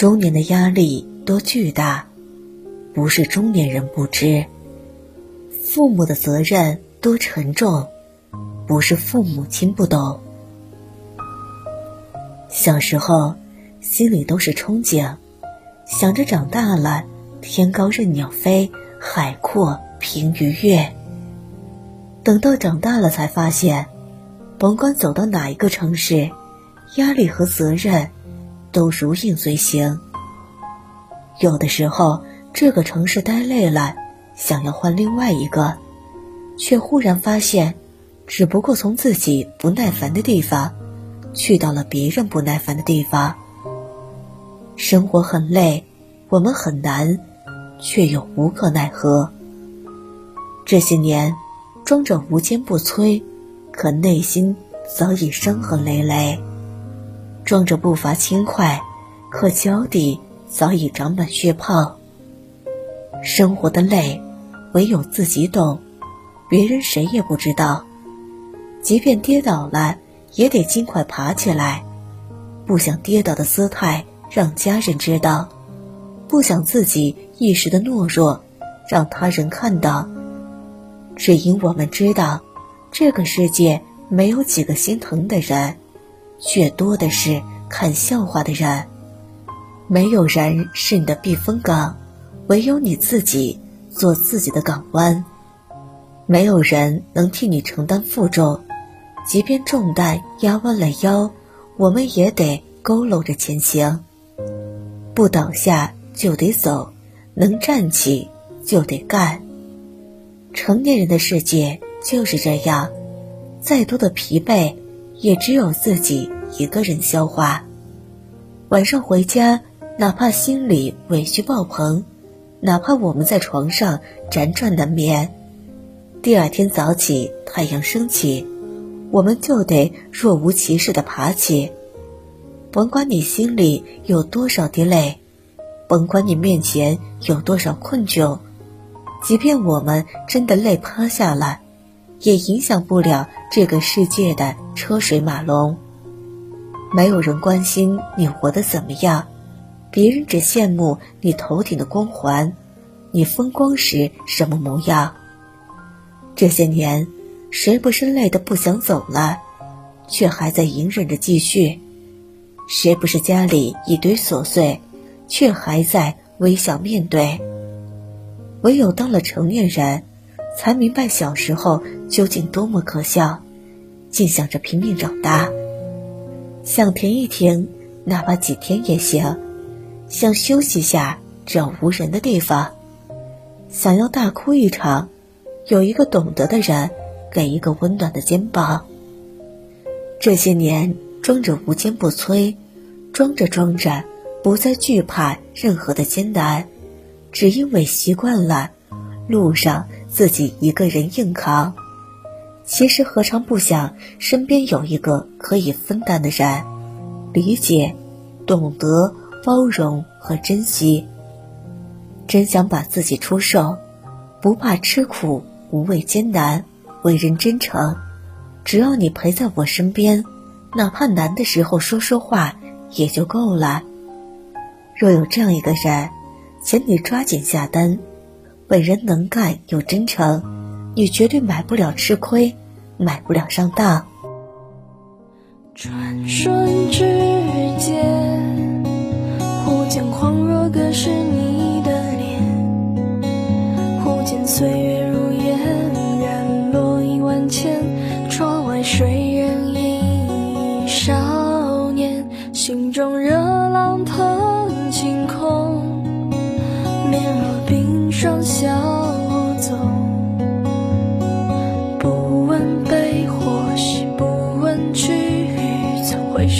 中年的压力多巨大，不是中年人不知；父母的责任多沉重，不是父母亲不懂。小时候，心里都是憧憬，想着长大了，天高任鸟飞，海阔凭鱼跃。等到长大了，才发现，甭管走到哪一个城市，压力和责任都如影随形。有的时候，这个城市待累了，想要换另外一个，却忽然发现，只不过从自己不耐烦的地方。去到了别人不耐烦的地方，生活很累，我们很难，却又无可奈何。这些年，装着无坚不摧，可内心早已伤痕累累；装着步伐轻快，可脚底早已长满血泡。生活的累，唯有自己懂，别人谁也不知道。即便跌倒了。也得尽快爬起来，不想跌倒的姿态让家人知道，不想自己一时的懦弱让他人看到。只因我们知道，这个世界没有几个心疼的人，却多的是看笑话的人。没有人是你的避风港，唯有你自己做自己的港湾。没有人能替你承担负重。即便重担压弯了腰，我们也得佝偻着前行。不倒下就得走，能站起就得干。成年人的世界就是这样，再多的疲惫，也只有自己一个人消化。晚上回家，哪怕心里委屈爆棚，哪怕我们在床上辗转难眠，第二天早起，太阳升起。我们就得若无其事的爬起，甭管你心里有多少滴泪，甭管你面前有多少困窘，即便我们真的累趴下了，也影响不了这个世界的车水马龙。没有人关心你活得怎么样，别人只羡慕你头顶的光环，你风光时什么模样。这些年。谁不是累得不想走了，却还在隐忍着继续？谁不是家里一堆琐碎，却还在微笑面对？唯有当了成年人，才明白小时候究竟多么可笑，竟想着拼命长大。想停一停，哪怕几天也行；想休息下，找无人的地方；想要大哭一场，有一个懂得的人。给一个温暖的肩膀。这些年装着无坚不摧，装着装着不再惧怕任何的艰难，只因为习惯了路上自己一个人硬扛。其实何尝不想身边有一个可以分担的人，理解、懂得、包容和珍惜。真想把自己出售，不怕吃苦，无畏艰难。为人真诚，只要你陪在我身边，哪怕难的时候说说话也就够了。若有这样一个人，请你抓紧下单。本人能干又真诚，你绝对买不了吃亏，买不了上当。转瞬之间，忽见恍若隔世你的脸，忽见岁月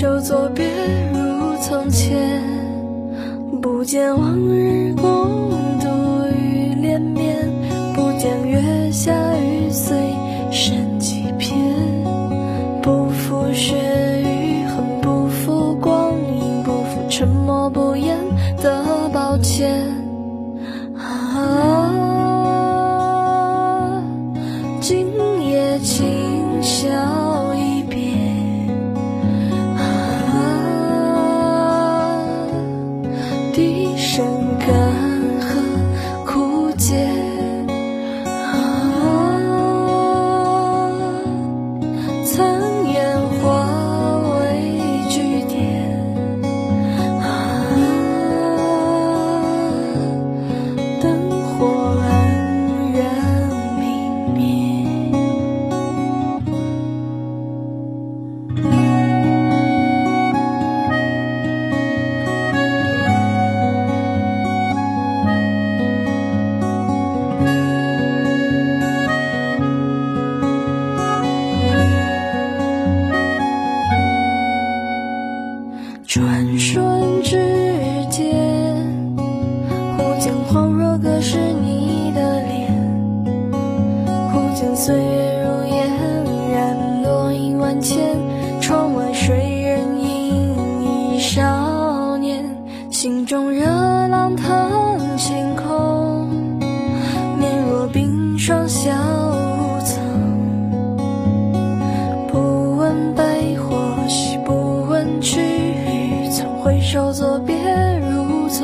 手，作别如从前，不见往日光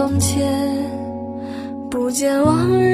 从前。不见往日